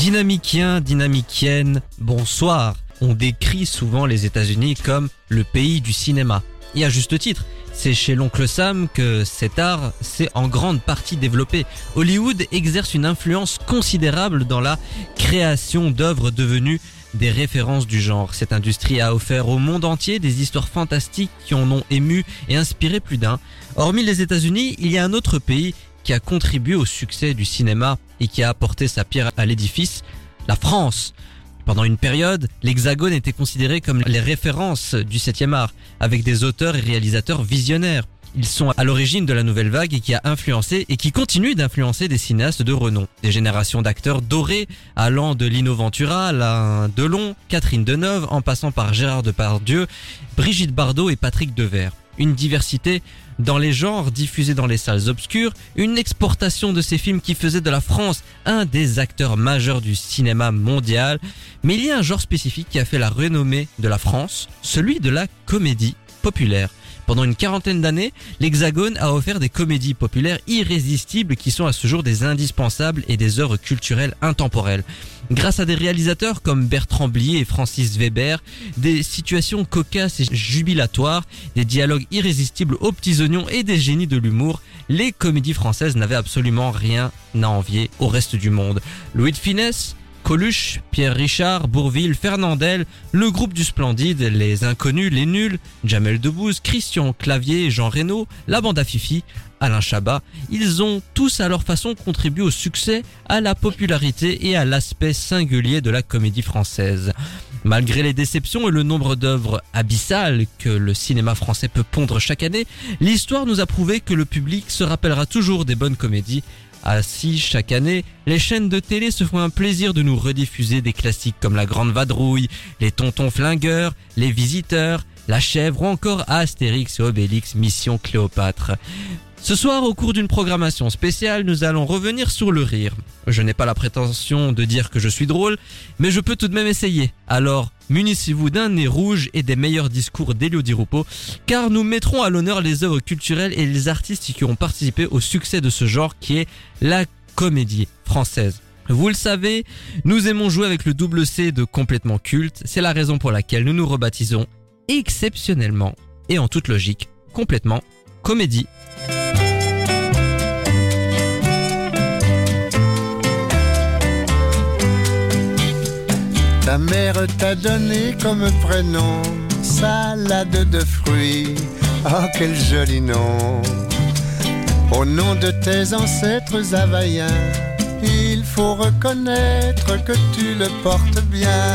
Dynamicien, dynamicienne, bonsoir. On décrit souvent les États-Unis comme le pays du cinéma. Et à juste titre, c'est chez l'oncle Sam que cet art s'est en grande partie développé. Hollywood exerce une influence considérable dans la création d'œuvres devenues des références du genre. Cette industrie a offert au monde entier des histoires fantastiques qui en ont ému et inspiré plus d'un. Hormis les États-Unis, il y a un autre pays qui a contribué au succès du cinéma et qui a apporté sa pierre à l'édifice, la France. Pendant une période, l'Hexagone était considéré comme les références du 7e art, avec des auteurs et réalisateurs visionnaires. Ils sont à l'origine de la nouvelle vague et qui a influencé et qui continue d'influencer des cinéastes de renom. Des générations d'acteurs dorés allant de Lino Ventura, Alain Delon, Catherine Deneuve, en passant par Gérard Depardieu, Brigitte Bardot et Patrick Devers. Une diversité dans les genres diffusés dans les salles obscures, une exportation de ces films qui faisait de la France un des acteurs majeurs du cinéma mondial. Mais il y a un genre spécifique qui a fait la renommée de la France, celui de la comédie populaire. Pendant une quarantaine d'années, l'Hexagone a offert des comédies populaires irrésistibles qui sont à ce jour des indispensables et des œuvres culturelles intemporelles. Grâce à des réalisateurs comme Bertrand Blier et Francis Weber, des situations cocasses et jubilatoires, des dialogues irrésistibles aux petits oignons et des génies de l'humour, les comédies françaises n'avaient absolument rien à envier au reste du monde. Louis de Finesse, Coluche, Pierre Richard, Bourville, Fernandel, le groupe du Splendide, les Inconnus, les Nuls, Jamel Debbouze, Christian Clavier, Jean Reno, la bande à Fifi, Alain Chabat, ils ont tous à leur façon contribué au succès, à la popularité et à l'aspect singulier de la comédie française. Malgré les déceptions et le nombre d'œuvres abyssales que le cinéma français peut pondre chaque année, l'histoire nous a prouvé que le public se rappellera toujours des bonnes comédies ainsi, chaque année, les chaînes de télé se font un plaisir de nous rediffuser des classiques comme La Grande Vadrouille, Les Tontons Flingueurs, Les Visiteurs, La Chèvre ou encore Astérix et Obélix Mission Cléopâtre. Ce soir, au cours d'une programmation spéciale, nous allons revenir sur le rire. Je n'ai pas la prétention de dire que je suis drôle, mais je peux tout de même essayer. Alors, munissez-vous d'un nez rouge et des meilleurs discours d'Elio Di car nous mettrons à l'honneur les œuvres culturelles et les artistes qui ont participé au succès de ce genre qui est la comédie française. Vous le savez, nous aimons jouer avec le double C de complètement culte, c'est la raison pour laquelle nous nous rebaptisons exceptionnellement et en toute logique complètement comédie. Mère t'a donné comme prénom salade de fruits. Oh, quel joli nom! Au nom de tes ancêtres havaïens, il faut reconnaître que tu le portes bien.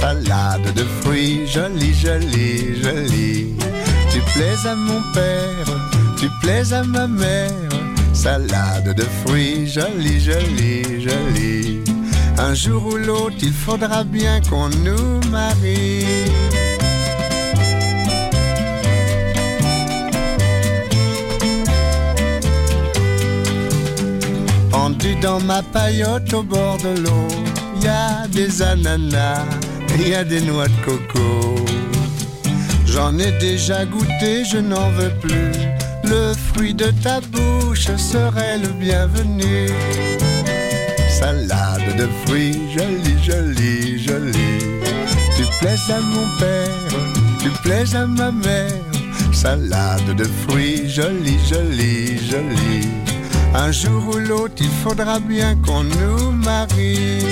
Salade de fruits, jolie, jolie, jolie. Tu plais à mon père, tu plais à ma mère. Salade de fruits, jolie, jolie, jolie. Un jour ou l'autre, il faudra bien qu'on nous marie. Pendu dans ma paillote au bord de l'eau, y a des ananas, y a des noix de coco. J'en ai déjà goûté, je n'en veux plus. Le fruit de ta bouche serait le bienvenu salade de fruits, jolie, jolie, jolie. Tu plais à mon père, tu plais à ma mère, salade de fruits, jolie, jolie, jolie. Un jour ou l'autre, il faudra bien qu'on nous marie.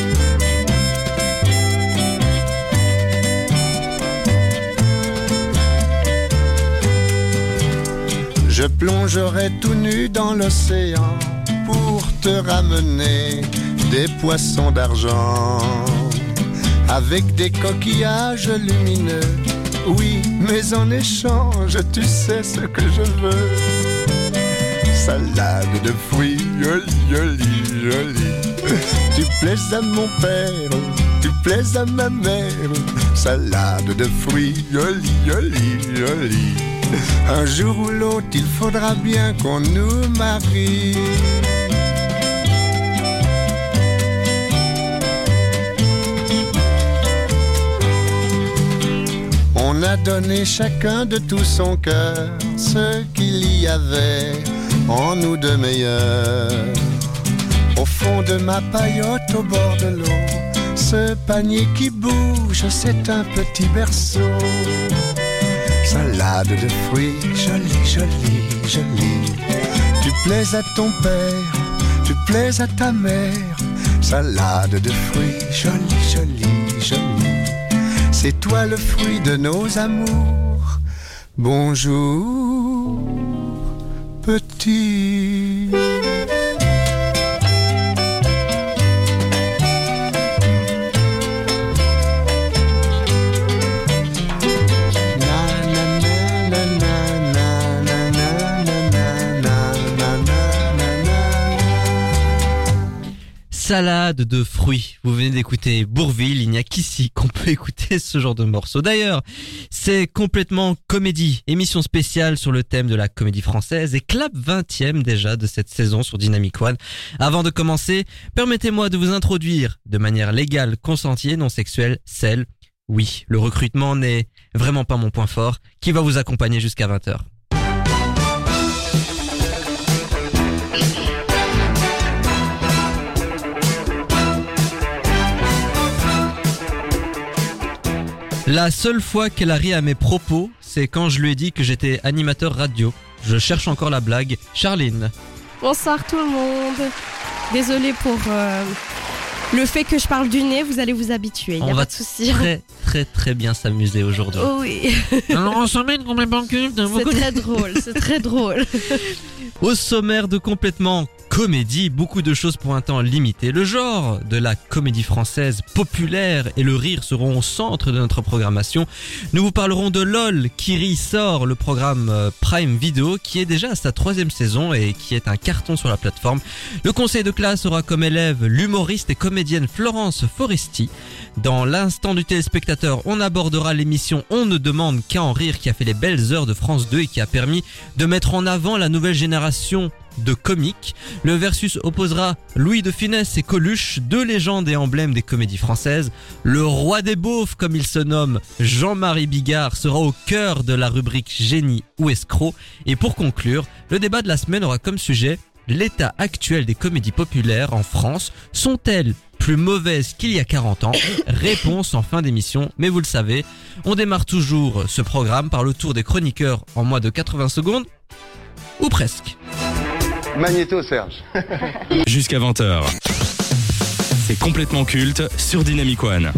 Je plongerai tout nu dans l'océan pour te ramener des poissons d'argent avec des coquillages lumineux. Oui, mais en échange, tu sais ce que je veux. Salade de fruits, jolie, jolie, jolie. Tu plais à mon père, tu plais à ma mère. Salade de fruits, joli, joli, joli. Un jour ou l'autre, il faudra bien qu'on nous marie. On a donné chacun de tout son cœur ce qu'il y avait en nous de meilleur. Au fond de ma paillote au bord de l'eau, ce panier qui bouge, c'est un petit berceau. Salade de fruits, jolie, jolie, jolie. Tu plais à ton père, tu plais à ta mère. Salade de fruits, jolie, jolie, jolie. C'est toi le fruit de nos amours. Bonjour, petit. Salade de fruits. Vous venez d'écouter Bourville, il n'y a qu'ici qu'on peut écouter ce genre de morceau. D'ailleurs, c'est complètement comédie, émission spéciale sur le thème de la comédie française et clap 20e déjà de cette saison sur Dynamic One. Avant de commencer, permettez-moi de vous introduire de manière légale, consentie et non sexuelle, celle, oui, le recrutement n'est vraiment pas mon point fort, qui va vous accompagner jusqu'à 20h. La seule fois qu'elle a ri à mes propos, c'est quand je lui ai dit que j'étais animateur radio. Je cherche encore la blague. Charline. Bonsoir tout le monde. Désolée pour euh, le fait que je parle du nez, vous allez vous habituer, il n'y On a va pas de souci. Très très très bien s'amuser aujourd'hui. Oh oui, Alors on s'emmène complètement culte. c'est très drôle, c'est très drôle. Au sommaire de complètement comédie, beaucoup de choses pour un temps limité. Le genre de la comédie française populaire et le rire seront au centre de notre programmation. Nous vous parlerons de LOL, Kiri sort, le programme euh, Prime Video, qui est déjà à sa troisième saison et qui est un carton sur la plateforme. Le conseil de classe aura comme élève l'humoriste et comédienne Florence Foresti. Dans l'instant du téléspectateur, on abordera l'émission On ne demande qu'à en rire qui a fait les belles heures de France 2 et qui a permis de mettre en avant la nouvelle génération de comiques. Le versus opposera Louis de Funès et Coluche, deux légendes et emblèmes des comédies françaises. Le roi des beaufs, comme il se nomme, Jean-Marie Bigard, sera au cœur de la rubrique génie ou escroc. Et pour conclure, le débat de la semaine aura comme sujet l'état actuel des comédies populaires en France. Sont-elles plus mauvaises qu'il y a 40 ans? Réponse en fin d'émission. Mais vous le savez, on démarre toujours ce programme par le tour des chroniqueurs en moins de 80 secondes. Ou presque. Magnéto, Serge. Jusqu'à 20h. C'est complètement culte sur Dynamic One.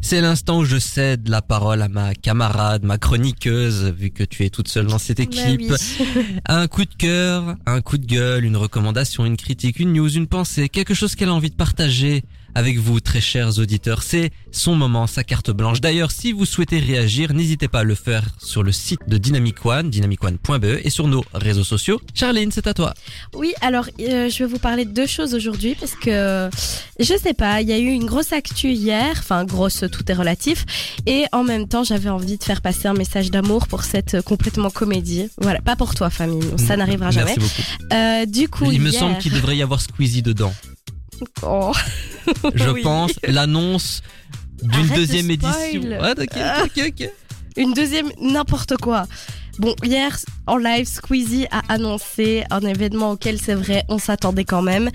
C'est l'instant où je cède la parole à ma camarade, ma chroniqueuse, vu que tu es toute seule dans cette équipe. Bah oui. Un coup de cœur, un coup de gueule, une recommandation, une critique, une news, une pensée, quelque chose qu'elle a envie de partager avec vous, très chers auditeurs. C'est son moment, sa carte blanche. D'ailleurs, si vous souhaitez réagir, n'hésitez pas à le faire sur le site de Dynamic One, dynamicone.be et sur nos réseaux sociaux. Charline, c'est à toi. Oui, alors euh, je vais vous parler de deux choses aujourd'hui parce que je sais pas, il y a eu une grosse actu hier, enfin grosse, tout est relatif, et en même temps j'avais envie de faire passer un message d'amour pour cette euh, complètement comédie. Voilà, pas pour toi famille, ça n'arrivera jamais. Merci beaucoup. Euh, du coup, Il me semble qu'il devrait y avoir Squeezie dedans. Oh. Je Oui. pense l'annonce d'une Arrête deuxième édition. Ouais. Une deuxième, n'importe quoi. Bon, hier, en live, Squeezie a annoncé un événement auquel c'est vrai, on s'attendait quand même.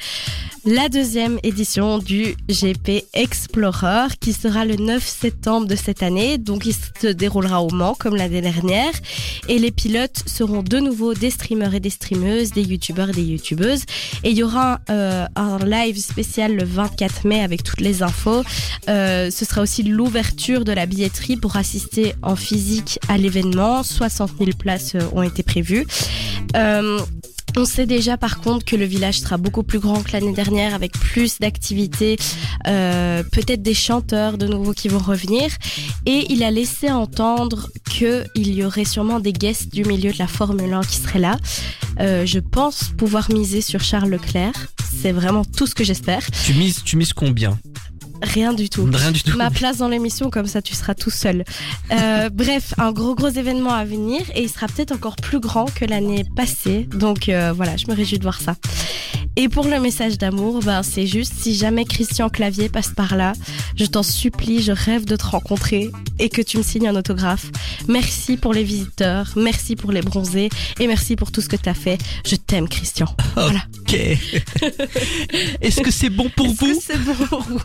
La deuxième édition du GP Explorer qui sera le 9 septembre de cette année. Donc, il se déroulera au Mans comme l'année dernière. Et les pilotes seront de nouveau des streamers et des streameuses, des youtubeurs et des youtubeuses. Et il y aura euh, un live spécial le 24 mai avec toutes les infos. Euh, ce sera aussi l'ouverture de la billetterie pour assister en physique à l'événement. 60 000 places euh, ont été prévues. Euh, on sait déjà par contre que le village sera beaucoup plus grand que l'année dernière avec plus d'activités, euh, peut-être des chanteurs de nouveau qui vont revenir. Et il a laissé entendre qu'il y aurait sûrement des guests du milieu de la Formule 1 qui seraient là. Je pense pouvoir miser sur Charles Leclerc. C'est vraiment tout ce que j'espère. Tu mises, tu mises combien? Rien du tout. Rien du tout. Ma place dans l'émission, comme ça tu seras tout seul. Euh, bref, un gros gros événement à venir et il sera peut-être encore plus grand que l'année passée. Donc euh, voilà, je me réjouis de voir ça. Et pour le message d'amour, ben, c'est juste si jamais Christian Clavier passe par là, je t'en supplie, je rêve de te rencontrer et que tu me signes un autographe. Merci pour les visiteurs, merci pour les bronzés et merci pour tout ce que tu as fait. Je t'aime Christian. Voilà. Ok. Est-ce que c'est bon pour Est-ce que c'est bon pour vous?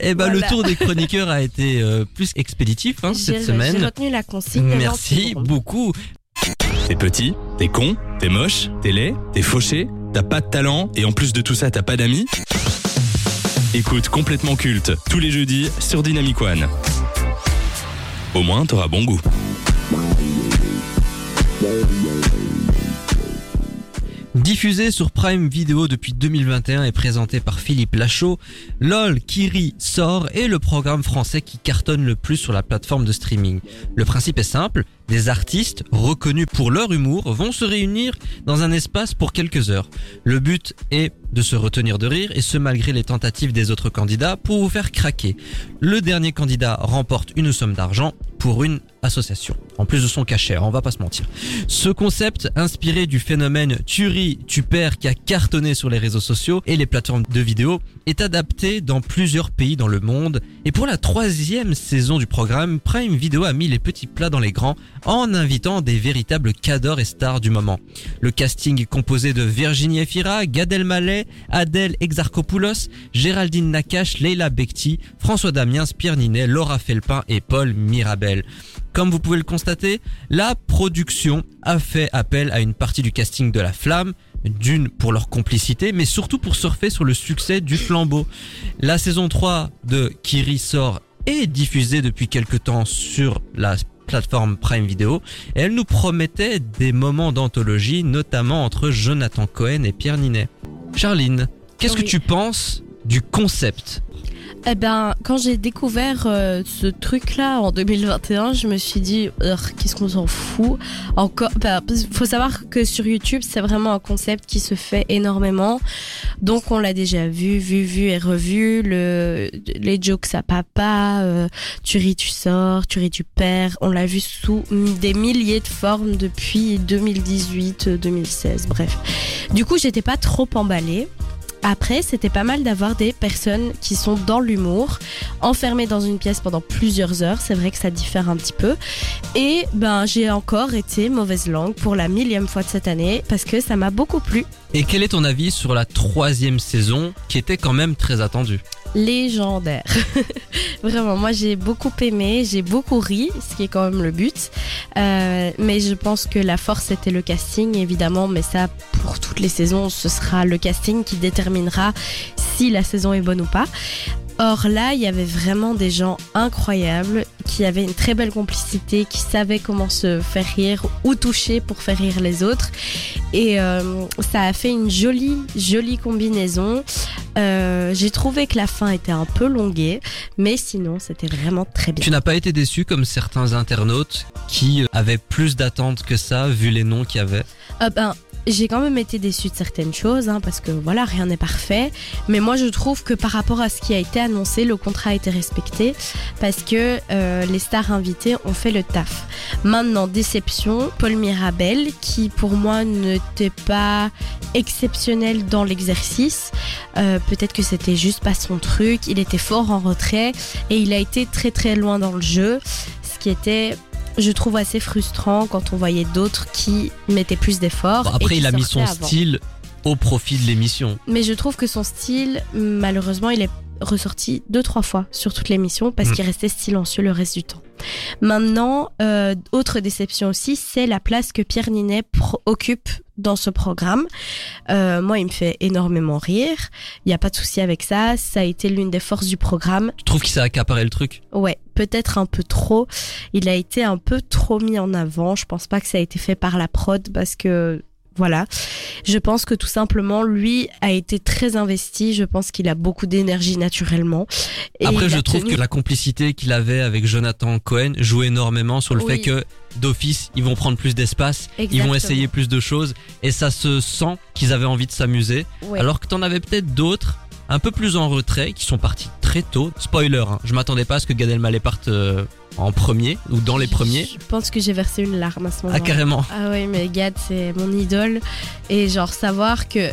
Eh ben, Voilà. le tour des chroniqueurs a été euh, plus expéditif hein, J'ai- cette J'ai semaine. retenu la consigne. Merci beaucoup. T'es petit, t'es con, t'es moche, t'es laid, t'es fauché, t'as pas de talent et en plus de tout ça t'as pas d'amis Écoute complètement culte tous les jeudis sur Dynamic One. Au moins t'auras bon goût. Diffusé sur Prime Video depuis 2021 et présenté par Philippe Lachaud, LOL, Kiri, sort est le programme français qui cartonne le plus sur la plateforme de streaming. Le principe est simple, des artistes reconnus pour leur humour vont se réunir dans un espace pour quelques heures. Le but est de se retenir de rire et ce malgré les tentatives des autres candidats pour vous faire craquer. Le dernier candidat remporte une somme d'argent pour une association. En plus de son cachet, on va pas se mentir. Ce concept, inspiré du phénomène tu ris, tu perds qui a cartonné sur les réseaux sociaux et les plateformes de vidéo, est adapté dans plusieurs pays dans le monde. Et pour la troisième saison du programme, Prime Video a mis les petits plats dans les grands en invitant des véritables cadors et stars du moment. Le casting est composé de Virginie Efira, Gad Elmaleh, Adèle Exarchopoulos, Géraldine Nakache, Leila Bekti, François Damiens, Pierre Ninet, Laura Felpin et Paul Mirabel. Comme vous pouvez le constater, la production a fait appel à une partie du casting de La Flamme, d'une pour leur complicité, mais surtout pour surfer sur le succès du flambeau. La saison 3 de Kiri sort est diffusée depuis quelque temps sur la plateforme Prime Video et elle nous promettait des moments d'anthologie, notamment entre Jonathan Cohen et Pierre Ninet. Charline, qu'est-ce que tu penses du concept Eh ben, quand j'ai découvert euh, ce truc-là en 2021, je me suis dit, qu'est-ce qu'on s'en fout? Encore, bah, faut savoir que sur YouTube, c'est vraiment un concept qui se fait énormément. Donc, on l'a déjà vu, vu, vu et revu. Le, les jokes à papa, euh, tu ris, tu sors, tu ris, tu perds. On l'a vu sous des milliers de formes depuis 2018, euh, 2016, bref. Du coup, j'étais pas trop emballée. Après, c'était pas mal d'avoir des personnes qui sont dans l'humour, enfermées dans une pièce pendant plusieurs heures. C'est vrai que ça diffère un petit peu. Et ben, j'ai encore été mauvaise langue pour la millième fois de cette année parce que ça m'a beaucoup plu. Et quel est ton avis sur la troisième saison qui était quand même très attendue? Légendaire. Vraiment, moi j'ai beaucoup aimé, j'ai beaucoup ri, ce qui est quand même le but. Euh, mais je pense que la force était le casting, évidemment. Mais ça, pour toutes les saisons, ce sera le casting qui déterminera si la saison est bonne ou pas. Or là, il y avait vraiment des gens incroyables qui avaient une très belle complicité, qui savaient comment se faire rire ou toucher pour faire rire les autres. Et euh, ça a fait une jolie, jolie combinaison. Euh, J'ai trouvé que la fin était un peu longuée, mais sinon, c'était vraiment très bien. Tu n'as pas été déçu comme certains internautes qui avaient plus d'attentes que ça vu les noms qu'il y avait? Ah ben, j'ai quand même été déçue de certaines choses, hein, parce que voilà, rien n'est parfait. Mais moi, je trouve que par rapport à ce qui a été annoncé, le contrat a été respecté, parce que euh, les stars invitées ont fait le taf. Maintenant, déception, Paul Mirabel, qui pour moi n'était pas exceptionnel dans l'exercice. Euh, Peut-être que c'était juste pas son truc. Il était fort en retrait et il a été très très loin dans le jeu, ce qui était je trouve assez frustrant quand on voyait d'autres qui mettaient plus d'efforts. Bon, Après, il a mis son avant. style au profit de l'émission. Mais je trouve que son style, malheureusement, il est ressorti deux trois fois sur toute l'émission parce Mm. qu'il restait silencieux le reste du temps. Maintenant, euh, autre déception aussi, c'est la place que Pierre Ninet occupe dans ce programme. Euh, moi, il me fait énormément rire. Il n'y a pas de souci avec ça. Ça a été l'une des forces du programme. Tu trouves qu'il s'est accaparé le truc? Ouais, peut-être un peu trop. Il a été un peu trop mis en avant. Je pense pas que ça a été fait par la prod parce que Voilà. Je pense que tout simplement, lui a été très investi. Je pense qu'il a beaucoup d'énergie naturellement. Et Après, je trouve tenu- que la complicité qu'il avait avec Jonathan Cohen joue énormément sur le Oui. fait que d'office, ils vont prendre plus d'espace, ils vont essayer plus de choses, et ça se sent qu'ils avaient envie de s'amuser. Alors que t'en avais peut-être d'autres, un peu plus en retrait, qui sont partis très tôt. Spoiler, hein, je m'attendais pas à ce que Gad Elmaleh parte euh, en premier, ou dans les premiers. Je pense que j'ai versé une larme à ce moment. Ah, carrément. Ah oui, mais Gad, c'est mon idole. Et genre, savoir que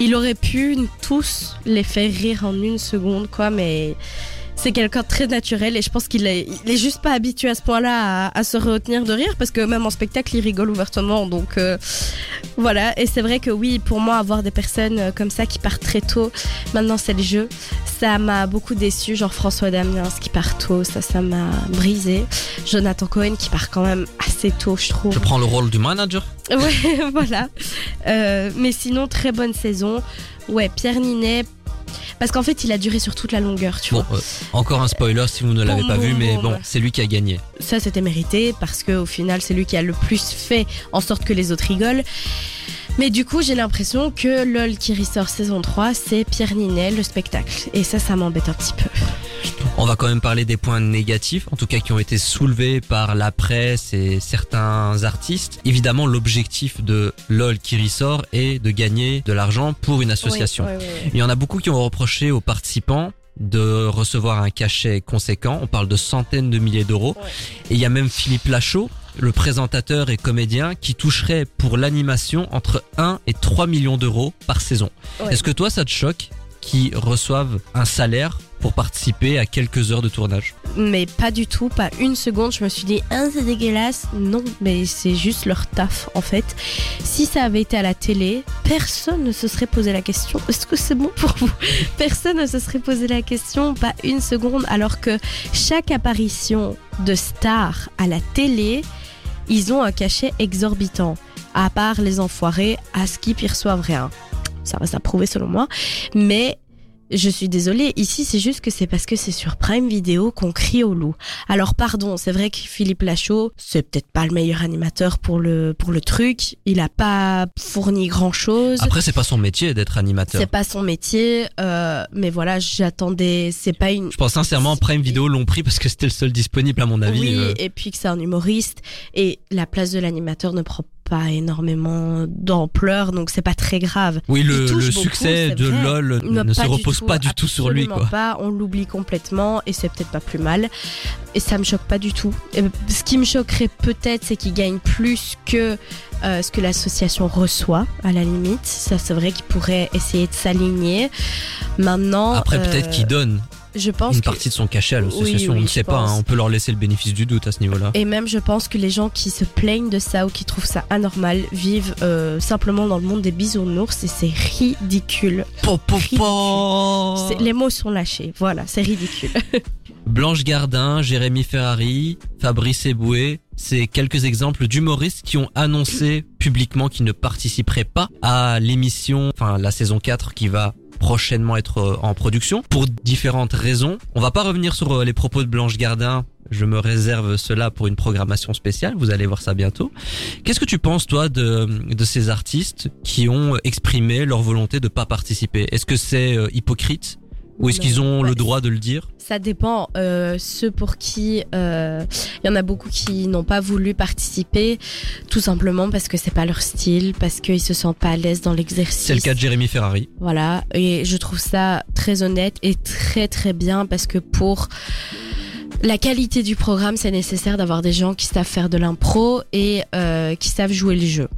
il aurait pu tous les faire rire en une seconde, quoi, mais c'est quelqu'un de très naturel et je pense qu'il est, il est juste pas habitué à ce point-là à, à se retenir de rire parce que même en spectacle, il rigole ouvertement. Donc euh, voilà. Et c'est vrai que oui, pour moi, avoir des personnes euh, comme ça qui partent très tôt, maintenant c'est le jeu. Ça m'a beaucoup déçu, genre François Damiens qui part tôt, ça, ça m'a brisé. Jonathan Cohen qui part quand même assez tôt, je trouve. Je prends le rôle du manager? Ouais, voilà. Euh, mais sinon, très bonne saison. Ouais, Pierre Ninet. Parce qu'en fait, il a duré sur toute la longueur, tu Bon, vois. euh, encore un spoiler si vous ne l'avez pas vu, boum, mais boum. bon, c'est lui qui a gagné. Ça, c'était mérité parce que au final, c'est lui qui a le plus fait en sorte que les autres rigolent. Mais du coup, j'ai l'impression que LOL qui ressort saison 3, c'est Pierre Ninet, le spectacle. Et ça, ça m'embête un petit peu. On va quand même parler des points négatifs, en tout cas qui ont été soulevés par la presse et certains artistes. Évidemment, l'objectif de LOL qui ressort est de gagner de l'argent pour une association. Il y en a beaucoup qui ont reproché aux participants de recevoir un cachet conséquent. On parle de centaines de milliers d'euros. Ouais. Et il y a même Philippe Lachaud, le présentateur et comédien, qui toucherait pour l'animation entre 1 et 3 millions d'euros par saison. Ouais. Est-ce que toi, ça te choque qu'ils reçoivent un salaire pour participer à quelques heures de tournage Mais pas du tout, pas une seconde. Je me suis dit, ah, c'est dégueulasse. Non, mais c'est juste leur taf, en fait. Si ça avait été à la télé, personne ne se serait posé la question est-ce que c'est bon pour vous? Personne ne se serait posé la question, pas une seconde. Alors que chaque apparition de star à la télé, ils ont un cachet exorbitant. À part les enfoirés, à Skip, ils reçoivent rien. Ça reste à prouver selon moi. Mais je suis désolée, ici c'est juste que c'est parce que c'est sur Prime Video qu'on crie au loup. Alors pardon, c'est vrai que Philippe Lachaud, c'est peut-être pas le meilleur animateur pour le pour le truc, il a pas fourni grand-chose. Après, c'est pas son métier d'être animateur. C'est pas son métier, euh, mais voilà, j'attendais, c'est pas une Je pense sincèrement, Prime Video l'ont pris parce que c'était le seul disponible à mon avis. oui, euh. et puis que c'est un humoriste et la place de l'animateur ne prend pas énormément d'ampleur, donc c'est pas très grave. Oui, le, succès de vrai. LOL ne se repose tout, pas du tout sur lui, quoi. pas, on l'oublie complètement et c'est peut-être pas plus mal. Et ça me choque pas du tout. Et ce qui me choquerait peut-être, c'est qu'il gagne plus que euh, ce que l'association reçoit, à la limite. Ça, c'est vrai qu'il pourrait essayer de s'aligner. Maintenant. Après, euh, peut-être qu'il donne Je pense une que. partie de son cachet à l'association. Oui, oui, on ne sait pas, hein, on peut leur laisser le bénéfice du doute à ce niveau-là. Et même, je pense que les gens qui se plaignent de ça ou qui trouvent ça anormal vivent euh, simplement dans le monde des bisounours et c'est ridicule. Po, po, Ridicule. po. Les mots sont lâchés. Voilà, c'est ridicule. Blanche Gardin, Jérémy Ferrari, Fabrice Eboué, c'est quelques exemples d'humoristes qui ont annoncé publiquement qu'ils ne participeraient pas à l'émission, enfin la saison 4 qui va prochainement être euh, en production pour différentes raisons. On va pas revenir sur euh, les propos de Blanche Gardin. Je me réserve cela pour une programmation spéciale. Vous allez voir ça bientôt. Qu'est-ce que tu penses, toi, de, de ces artistes qui ont exprimé leur volonté de pas participer? Est-ce que c'est euh, hypocrite? Ou est-ce qu'ils ont le droit de le dire? Ça dépend. Euh, ceux pour qui euh, il y en a beaucoup qui n'ont pas voulu participer, tout simplement parce que c'est pas leur style, parce qu'ils se sentent pas à l'aise dans l'exercice. C'est le cas de Jérémy Ferrari. Voilà. Et je trouve ça très honnête et très très bien parce que pour la qualité du programme, c'est nécessaire d'avoir des gens qui savent faire de l'impro et euh, qui savent jouer le jeu.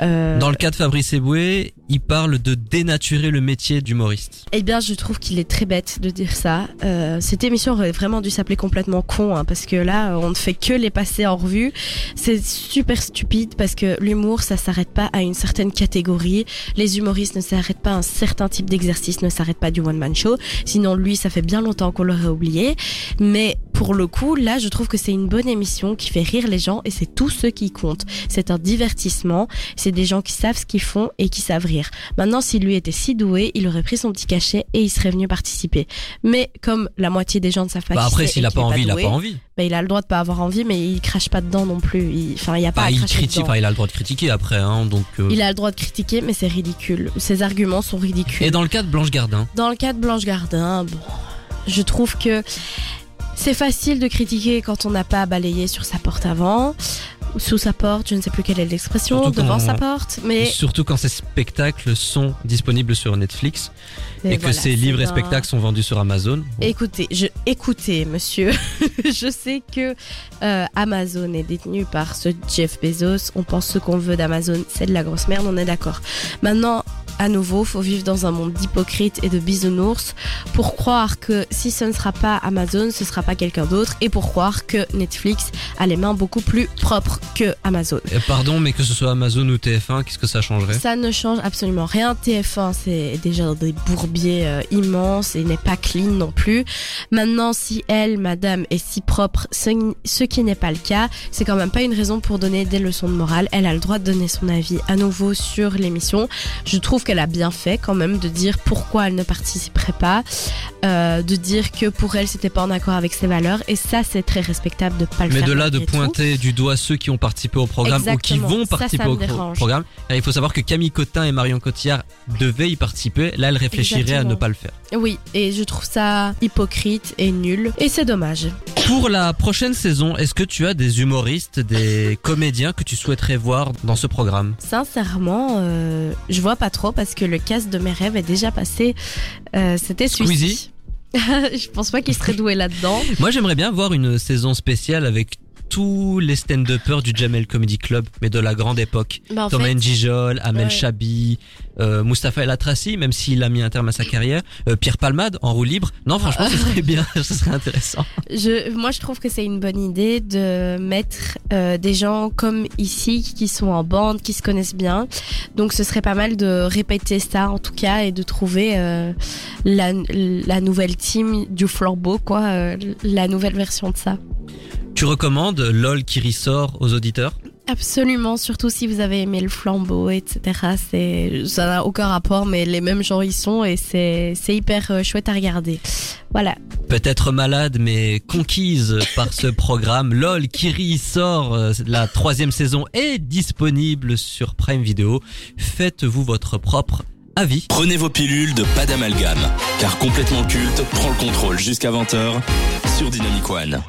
Euh, Dans le cas de Fabrice Eboué, il parle de dénaturer le métier d'humoriste. Eh bien, je trouve qu'il est très bête de dire ça. Euh, cette émission aurait vraiment dû s'appeler complètement con, hein, parce que là, on ne fait que les passer en revue. C'est super stupide parce que l'humour, ça s'arrête pas à une certaine catégorie. Les humoristes ne s'arrêtent pas à un certain type d'exercice, ne s'arrêtent pas du one man show. Sinon, lui, ça fait bien longtemps qu'on l'aurait oublié. Mais pour le coup, là, je trouve que c'est une bonne émission qui fait rire les gens et c'est tout ce qui compte. C'est un divertissement, c'est des gens qui savent ce qu'ils font et qui savent rire. Maintenant, s'il lui était si doué, il aurait pris son petit cachet et il serait venu participer. Mais comme la moitié des gens ne savent pas Bah après, s'il a pas envie, il a pas envie. bah, il a le droit de pas avoir envie, mais il crache pas dedans non plus. Il- Enfin, il y a pas Bah, à il cracher critique, dedans. enfin, il a le droit de critiquer après, hein, donc. euh. Il a le droit de critiquer, mais c'est ridicule. Ses arguments sont ridicules. Et dans le cas de Blanche Gardin, Dans le cas de Blanche Gardin, bon, je trouve que c'est facile de critiquer quand on n'a pas balayé sur sa porte avant, ou sous sa porte, je ne sais plus quelle est l'expression, devant sa porte, mais surtout quand ces spectacles sont disponibles sur Netflix et, que ces livres et spectacles sont vendus sur Amazon. Bon. Écoutez, je, écoutez, monsieur, je sais que euh, Amazon est détenu par ce Jeff Bezos. On pense ce qu'on veut d'Amazon, c'est de la grosse merde, on est d'accord. Maintenant, à nouveau, faut vivre dans un monde d'hypocrites et de bisounours pour croire que si ce ne sera pas Amazon, ce sera pas quelqu'un d'autre, et pour croire que Netflix a les mains beaucoup plus propres que Amazon. Et pardon, mais que ce soit Amazon ou TF1, qu'est-ce que ça changerait? Ça ne change absolument rien. TF1, c'est déjà dans des bourbiers euh, immenses et n'est pas clean non plus. Maintenant, si elle, madame, est si propre, ce, ce qui n'est pas le cas, c'est quand même pas une raison pour donner des leçons de morale. Elle a le droit de donner son avis à nouveau sur l'émission. Je trouve qu'elle a bien fait quand même de dire pourquoi elle ne participerait pas, euh, de dire que pour elle, c'était pas en accord avec ses valeurs. Et ça, c'est très respectable de pas le Mais faire. de là de tout. pointer du doigt ceux qui ont participé au programme ou qui vont Ça, ça participer au dérange. programme, il faut savoir que Camille Cotin et Marion Cotillard devaient y participer. Là, elles réfléchiraient à Exactement. ne pas le faire. Oui, et je trouve ça hypocrite et nul. Et c'est dommage. Pour la prochaine saison, est-ce que tu as des humoristes, des comédiens que tu souhaiterais voir dans ce programme? Sincèrement, euh, je vois pas trop parce que le cast de mes rêves est déjà passé. Euh, C'était celui-ci. je pense pas qu'il serait doué là-dedans. Moi, j'aimerais bien voir une saison spéciale avec tous les stand-uppers du Jamel Comedy Club, mais de la grande époque. Bah, Thomas fait, Njijol, Amel ouais. Chabi, euh, Mustapha El Atrassi, même s'il a mis un terme à sa carrière, euh, Pierre Palmade en roue libre. Non, franchement, ce serait bien, ce serait intéressant. je, moi, je trouve que c'est une bonne idée de mettre euh, des gens comme ici qui sont en bande, qui se connaissent bien. Donc, ce serait pas mal de répéter ça en tout cas et de trouver euh, la, la nouvelle team du flambeau, quoi, la nouvelle version de ça. Tu recommandes LOL qui ressort aux auditeurs Absolument, surtout si vous avez aimé le flambeau, etc. C'est, ça n'a aucun rapport, mais les mêmes gens y sont et c'est, c'est hyper euh, chouette à regarder. Voilà. Peut-être malade, mais conquise par ce programme. LOL Kiri sort, la troisième saison est disponible sur Prime Video. Faites-vous votre propre avis. Prenez vos pilules de pas d'amalgame, car complètement culte prend le contrôle jusqu'à 20h sur Dynamic One.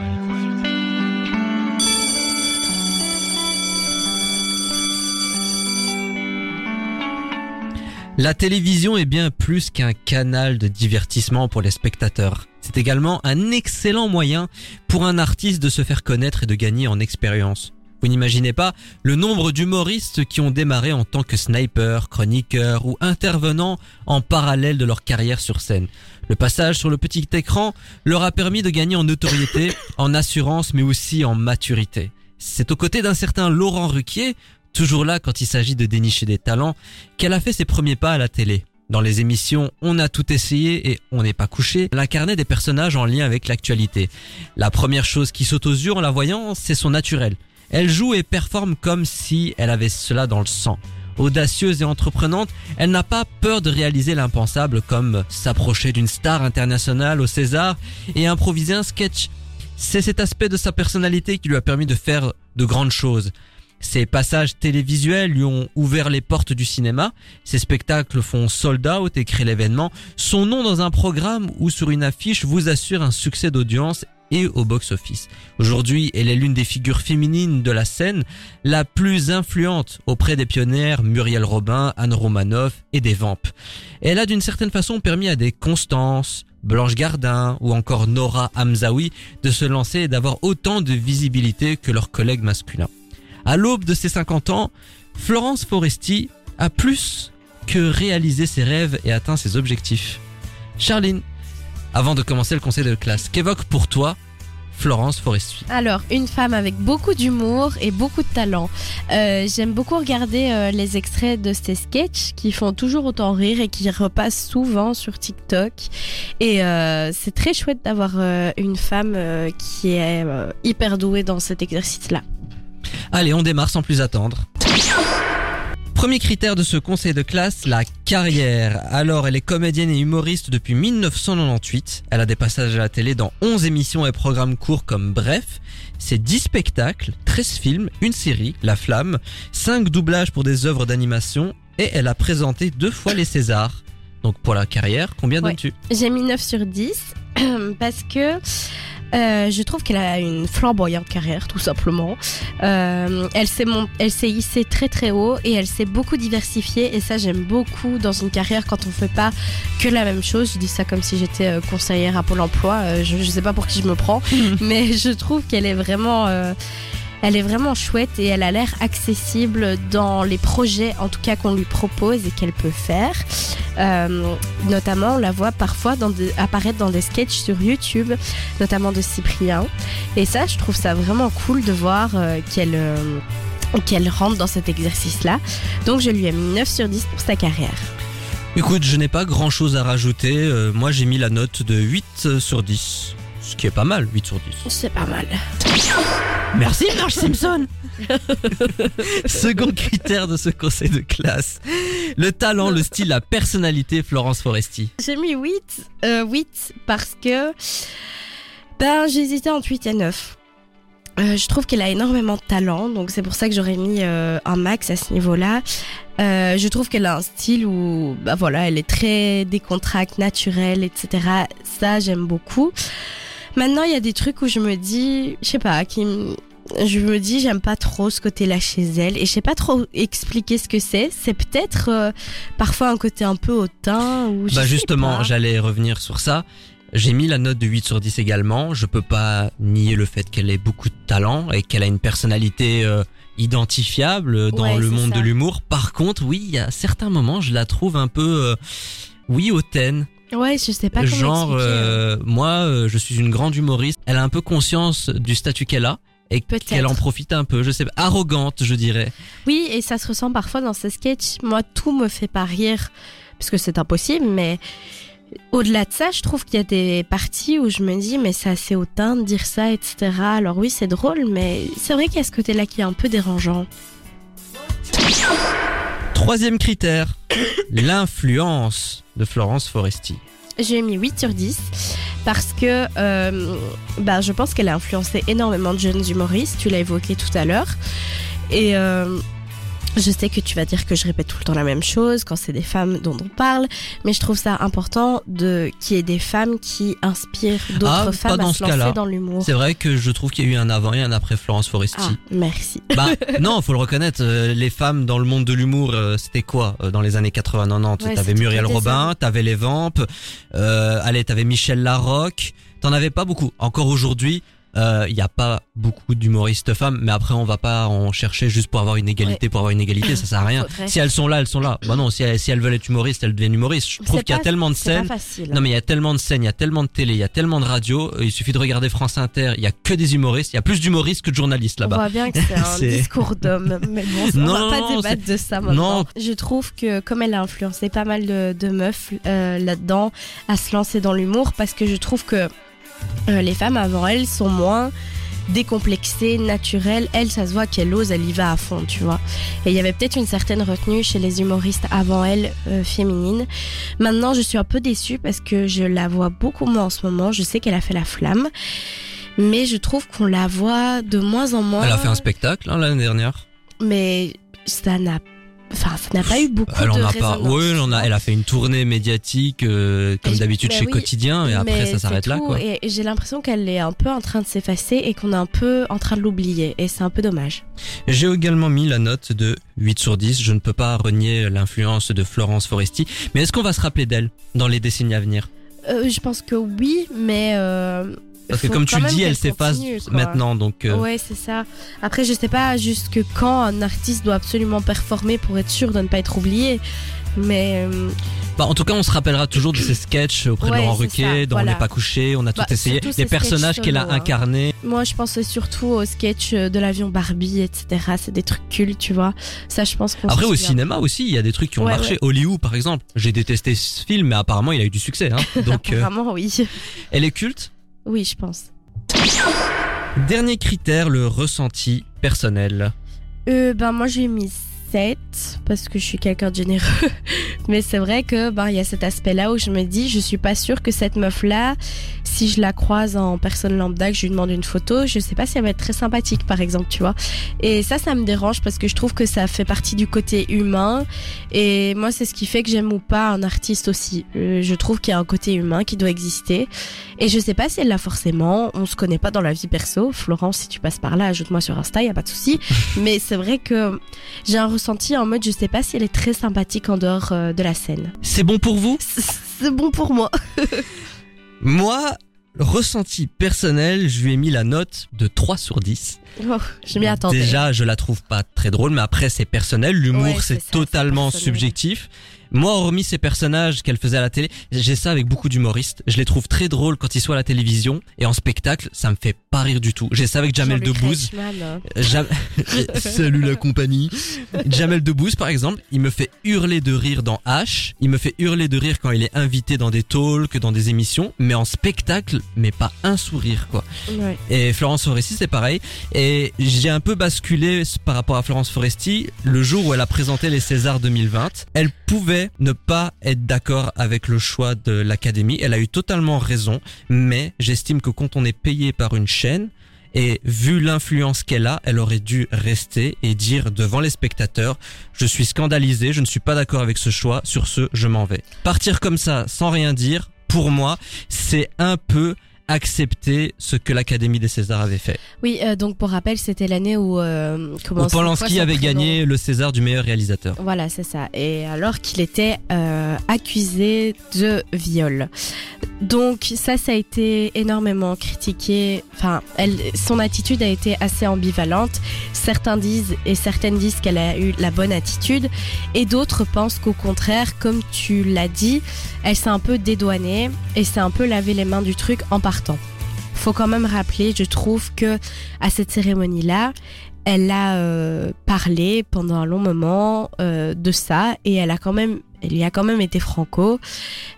La télévision est bien plus qu'un canal de divertissement pour les spectateurs. C'est également un excellent moyen pour un artiste de se faire connaître et de gagner en expérience. Vous n'imaginez pas le nombre d'humoristes qui ont démarré en tant que sniper, chroniqueur ou intervenant en parallèle de leur carrière sur scène. Le passage sur le petit écran leur a permis de gagner en notoriété, en assurance mais aussi en maturité. C'est aux côtés d'un certain Laurent Ruquier, toujours là quand il s'agit de dénicher des talents, qu'elle a fait ses premiers pas à la télé. Dans les émissions On a tout essayé et On n'est pas couché, elle incarnait des personnages en lien avec l'actualité. La première chose qui saute aux yeux en la voyant, c'est son naturel. Elle joue et performe comme si elle avait cela dans le sang. Audacieuse et entreprenante, elle n'a pas peur de réaliser l'impensable comme s'approcher d'une star internationale au César et improviser un sketch. C'est cet aspect de sa personnalité qui lui a permis de faire de grandes choses. Ses passages télévisuels lui ont ouvert les portes du cinéma. Ses spectacles font sold out et créent l'événement. Son nom dans un programme ou sur une affiche vous assure un succès d'audience et au box-office. Aujourd'hui, elle est l'une des figures féminines de la scène, la plus influente auprès des pionnières Muriel Robin, Anne Romanoff et des Vampes. Elle a d'une certaine façon permis à des Constance, Blanche Gardin ou encore Nora Hamzaoui de se lancer et d'avoir autant de visibilité que leurs collègues masculins. À l'aube de ses 50 ans, Florence Foresti a plus que réalisé ses rêves et atteint ses objectifs. Charline, avant de commencer le conseil de classe, qu'évoque pour toi Florence Foresti? Alors, une femme avec beaucoup d'humour et beaucoup de talent. Euh, J'aime beaucoup regarder euh, les extraits de ces sketchs qui font toujours autant rire et qui repassent souvent sur TikTok. Et euh, c'est très chouette d'avoir une femme qui est hyper douée dans cet exercice-là. Allez, on démarre sans plus attendre. Premier critère de ce conseil de classe, la carrière. Alors, elle est comédienne et humoriste depuis 1998. Elle a des passages à la télé dans 11 émissions et programmes courts comme Bref. C'est 10 spectacles, 13 films, une série, La Flamme, 5 doublages pour des œuvres d'animation et elle a présenté deux fois les Césars. Donc pour la carrière, combien Ouais. donnes-tu? J'ai mis 9 sur 10 parce que euh, je trouve qu'elle a une flamboyante carrière, tout simplement. Euh, elle s'est elle s'est hissée très très haut et elle s'est beaucoup diversifiée et ça j'aime beaucoup dans une carrière quand on fait pas que la même chose. Je dis ça comme si j'étais euh, conseillère à Pôle Emploi. Euh, je, je sais pas pour qui je me prends, mais je trouve qu'elle est vraiment euh, elle est vraiment chouette et elle a l'air accessible dans les projets, en tout cas qu'on lui propose et qu'elle peut faire. Euh, notamment, on la voit parfois dans apparaître dans des sketchs sur YouTube, notamment de Cyprien. Et ça, je trouve ça vraiment cool de voir euh, qu'elle euh, qu'elle rentre dans cet exercice-là. Donc, je lui ai mis 9 sur 10 pour sa carrière. Écoute, je n'ai pas grand chose à rajouter. Moi, j'ai mis la note de 8 sur 10. Ce qui est pas mal, 8 sur 10. C'est pas mal. Merci Marge Simpson Second critère de ce conseil de classe. Le talent, le style, la personnalité, Florence Foresti. J'ai mis 8, euh, 8 parce que ben, j'hésitais entre 8 et 9. Euh, je trouve qu'elle a énormément de talent, donc c'est pour ça que j'aurais mis euh, un max à ce niveau-là. Euh, je trouve qu'elle a un style où, bah voilà, elle est très décontracte, naturelle, etc. Ça, j'aime beaucoup. Maintenant, il y a des trucs où je me dis, je sais pas, qui je me dis, j'aime pas trop ce côté-là chez elle, et je sais pas trop expliquer ce que c'est. C'est peut-être euh, parfois un côté un peu hautain ou. je Bah sais justement, pas. j'allais revenir sur ça. J'ai mis la note de 8 sur 10 également. Je peux pas nier le fait qu'elle ait beaucoup de talent et qu'elle a une personnalité euh, identifiable dans Ouais, le monde ça. de l'humour. Par contre, oui, il y a certains moments, je la trouve un peu, euh, oui, hautaine. Ouais, je sais pas comment Genre, euh, moi, euh, je suis une grande humoriste. Elle a un peu conscience du statut qu'elle a et qu'elle en profite un peu. Je sais pas, arrogante, je dirais. Oui, et ça se ressent parfois dans ces sketchs. Moi, tout me fait pas rire, parce que c'est impossible, mais au-delà de ça, je trouve qu'il y a des parties où je me dis, mais c'est assez hautain de dire ça, etc. Alors oui, c'est drôle, mais c'est vrai qu'il y a ce côté-là qui est un peu dérangeant. Troisième critère, l'influence de Florence Foresti. J'ai mis 8 sur 10 parce que euh, bah, je pense qu'elle a influencé énormément de jeunes humoristes, tu l'as évoqué tout à l'heure. Et euh, je sais que tu vas dire que je répète tout le temps la même chose quand c'est des femmes dont on parle, mais je trouve ça important de qu'il y ait des femmes qui inspirent d'autres Ah, femmes dans à ce se lancer dans l'humour. C'est vrai que je trouve qu'il y a eu un avant et un après Florence Foresti. Ah, merci. Bah non, faut le reconnaître. euh, les femmes dans le monde de l'humour, euh, c'était quoi euh, dans les années 80-90 Ouais, T'avais Muriel Robin, t'avais les Vampes, euh, allez, t'avais Michel Larocque. T'en avais pas beaucoup. Encore aujourd'hui, il y a pas beaucoup d'humoristes femmes, mais après on va pas en chercher juste pour avoir une égalité, pour avoir une égalité, ça sert à rien. Si elles sont là, elles sont là. Bah non, si elles, si elles veulent être humoristes, elles deviennent humoristes. Je trouve qu'il y a tellement de scènes. Non mais il y a tellement de scènes, il y a tellement de télé, il y a tellement de radio, euh, il suffit de regarder France Inter, il y a que des humoristes, il y a plus d'humoristes que de journalistes On là-bas. voit bien que c'est un discours d'homme, mais bon, on Non, va pas débattre de ça maintenant. Non. Je trouve que comme elle a influencé pas mal de, de meufs euh, là-dedans à se lancer dans l'humour, parce que je trouve que euh, les femmes avant elle sont moins décomplexée, naturelle. Elle, ça se voit qu'elle ose, elle y va à fond, tu vois. Et il y avait peut-être une certaine retenue chez les humoristes avant elle, euh, féminines. Maintenant, je suis un peu déçue parce que je la vois beaucoup moins en ce moment. Je sais qu'elle a fait la flamme. Mais je trouve qu'on la voit de moins en moins. Elle a fait un spectacle hein, l'année dernière. Mais ça n'a Enfin, ça n'a pas eu beaucoup Elle en de a pas. Oui, elle en a. Elle a fait une tournée médiatique euh, comme d'habitude mais chez oui, Quotidien et après ça s'arrête là quoi. Et, et j'ai l'impression qu'elle est un peu en train de s'effacer et qu'on est un peu en train de l'oublier. Et c'est un peu dommage. J'ai également mis la note de 8 sur 10. Je ne peux pas renier l'influence de Florence Foresti. Mais est-ce qu'on va se rappeler d'elle dans les décennies à venir? Euh, je pense que oui, mais. euh, Parce que comme tu le dis, elle s'efface maintenant. Donc euh, Ouais, c'est ça. Après, je sais pas jusque quand un artiste doit absolument performer pour être sûr de ne pas être oublié. Mais euh, Bah, en tout cas, on se rappellera toujours de ces sketchs auprès Ouais, de Laurent Ruquier, dans On voilà. n'est pas couché, on a tout Bah, essayé. surtout Les personnages sketchs qu'elle a hein. incarnés. moi, je pense surtout au sketch de l'avion Barbie, etc. C'est des trucs cultes, tu vois. Ça, je pense qu'on Après, au cinéma aussi, il y a des trucs qui ont Ouais, marché. ouais. Hollywood, par exemple. J'ai détesté ce film, mais apparemment, il a eu du succès. Hein. Donc, euh, Apparemment, oui. elle est culte. Oui, je pense. Dernier critère, le ressenti personnel. Euh, ben, moi, j'ai mis 7 parce que je suis quelqu'un de généreux. Mais c'est vrai que, ben, il y a cet aspect-là où je me dis, je suis pas sûre que cette meuf-là, si je la croise en personne lambda, que je lui demande une photo, je sais pas si elle va être très sympathique, par exemple, tu vois. Et ça, ça me dérange parce que je trouve que ça fait partie du côté humain. Et moi, c'est ce qui fait que j'aime ou pas un artiste aussi. Euh, je trouve qu'il y a un côté humain qui doit exister. Et je sais pas si elle l'a forcément. On se connaît pas dans la vie perso. Florence, si tu passes par là, ajoute-moi sur Insta, y a pas de souci. Mais c'est vrai que j'ai un ressenti en mode, je sais pas si elle est très sympathique en dehors euh, de la scène. C'est bon pour vous? C'est bon pour moi. Moi, ressenti personnel, je lui ai mis la note de 3 sur 10. Oh, je m'y attendais. Déjà, je la trouve pas très drôle, mais après, c'est personnel. L'humour, Ouais, c'est c'est ça, c'est totalement subjectif. Moi, hormis ces personnages qu'elle faisait à la télé, j'ai ça avec beaucoup d'humoristes. Je les trouve très drôles quand ils sont à la télévision et en spectacle, ça me fait pas rire du tout. J'ai ça avec Jamel Debbouze. Hein. Jam- Salut la compagnie. Jamel Debbouze, par exemple, il me fait hurler de rire dans H. Il me fait hurler de rire quand il est invité dans des talks, dans des émissions. Mais en spectacle, mais pas un sourire, quoi. Ouais. Et Florence Foresti, c'est pareil. Et j'ai un peu basculé par rapport à Florence Foresti le jour où elle a présenté les Césars 2020. Elle pouvait ne pas être d'accord avec le choix de l'Académie. Elle a eu totalement raison. Mais j'estime que quand on est payé par une chaîne, et vu l'influence qu'elle a, elle aurait dû rester et dire devant les spectateurs, je suis scandalisé, je ne suis pas d'accord avec ce choix, sur ce, je m'en vais. Partir comme ça, sans rien dire, pour moi, c'est un peu accepter ce que l'Académie des Césars avait fait. Oui, euh, donc pour rappel, c'était l'année où, euh, Où Polanski avait gagné le César du meilleur réalisateur. Voilà, c'est ça. Et alors qu'il était euh, accusé de viol. Donc ça, ça a été énormément critiqué. Enfin, elle, son attitude a été assez ambivalente. Certains disent et certaines disent qu'elle a eu la bonne attitude, et d'autres pensent qu'au contraire, comme tu l'as dit, elle s'est un peu dédouanée et s'est un peu lavé les mains du truc en partant. Faut quand même rappeler, je trouve que à cette cérémonie-là, elle a euh, parlé pendant un long moment euh, de ça et elle a quand même elle y a quand même été franco.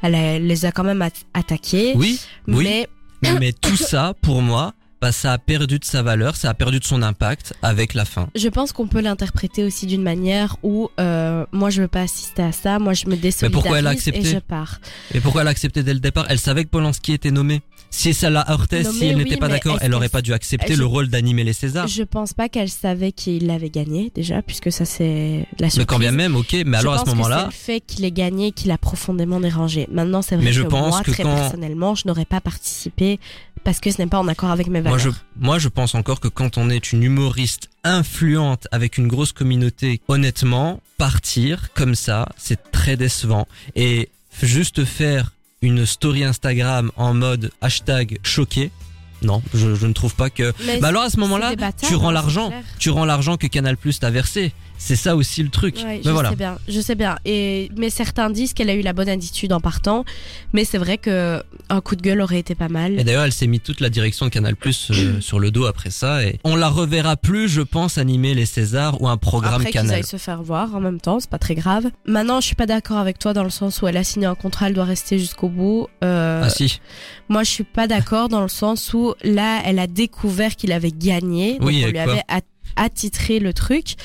Elle, a- elle les a quand même at- attaqués. Oui, oui, mais mais tout ça, pour moi, bah, ça a perdu de sa valeur, ça a perdu de son impact avec la fin. je pense qu'on peut l'interpréter aussi d'une manière où euh, moi je veux pas assister à ça moi je me désolidarise pourquoi elle a et je pars Et pourquoi elle a accepté dès le départ? Elle savait que Polanski était nommé. Si ça la heurtait, Nommé, si elle oui, n'était pas mais d'accord, elle aurait pas dû accepter je- le rôle d'animer les Césars. je pense pas qu'elle savait qu'il avait gagné déjà puisque ça c'est la surprise Mais quand bien même, ok, mais alors je à ce pense que moment-là, c'est le fait qu'il ait gagné qui l'a profondément dérangé. Maintenant, c'est vrai Mais je que pense moi, que très quand- personnellement, je n'aurais pas participé parce que ce n'est pas en accord avec mes moi valeurs. je, moi je pense encore que quand on est une humoriste influente avec une grosse communauté, honnêtement, partir comme ça, c'est très décevant. Et juste faire une story Instagram en mode hashtag choqué, non, je, je ne trouve pas que... Mais Bah alors à ce moment-là, tu rends hein, l'argent, tu rends l'argent que Canal Plus t'a versé. C'est ça aussi le truc. Ouais, mais je voilà. sais bien, je sais bien. Et mais certains disent qu'elle a eu la bonne attitude en partant, mais c'est vrai que un coup de gueule aurait été pas mal. Et d'ailleurs, elle s'est mis toute la direction de Canal Plus euh, sur le dos après ça. Et on la reverra plus, je pense, animer les Césars ou un programme Après qu'ils Canal. aillent se faire voir en même temps, c'est pas très grave. Maintenant, je suis pas d'accord avec toi dans le sens où elle a signé un contrat, elle doit rester jusqu'au bout. Euh, Ah si. Moi, je suis pas d'accord dans le sens où là, elle a découvert qu'il avait gagné, donc Oui, on lui quoi avait at- attitré le truc.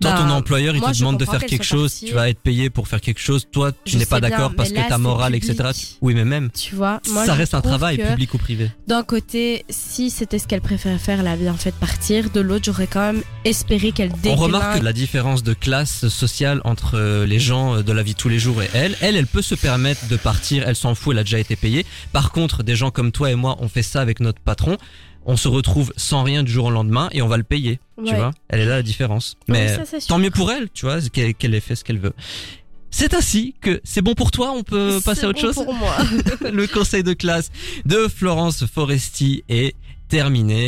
Toi, Bah, ton employeur, il moi, te demande de faire quelque chose, partie. tu vas être payé pour faire quelque chose. Toi, tu n'es pas d'accord parce que ta morale, etc. Oui, mais même. Tu vois, moi, ça reste un travail, public ou privé. D'un côté, si c'était ce qu'elle préférait faire, elle a bien fait de partir. De l'autre, j'aurais quand même espéré qu'elle On déglingue. remarque la différence de classe sociale entre euh, les gens euh, de la vie de tous les jours et elle. Elle, elle peut se permettre de partir, elle s'en fout, elle a déjà été payée. Par contre, des gens comme toi et moi, on fait ça avec notre patron. On se retrouve sans rien du jour au lendemain et on va le payer. Tu vois Elle est là la différence. Oui, Mais ça, tant mieux pour elle, tu vois, qu'elle ait fait ce qu'elle veut. C'est ainsi que c'est bon pour toi, on peut passer à autre bon chose pour moi. Le conseil de classe de Florence Foresti est terminé.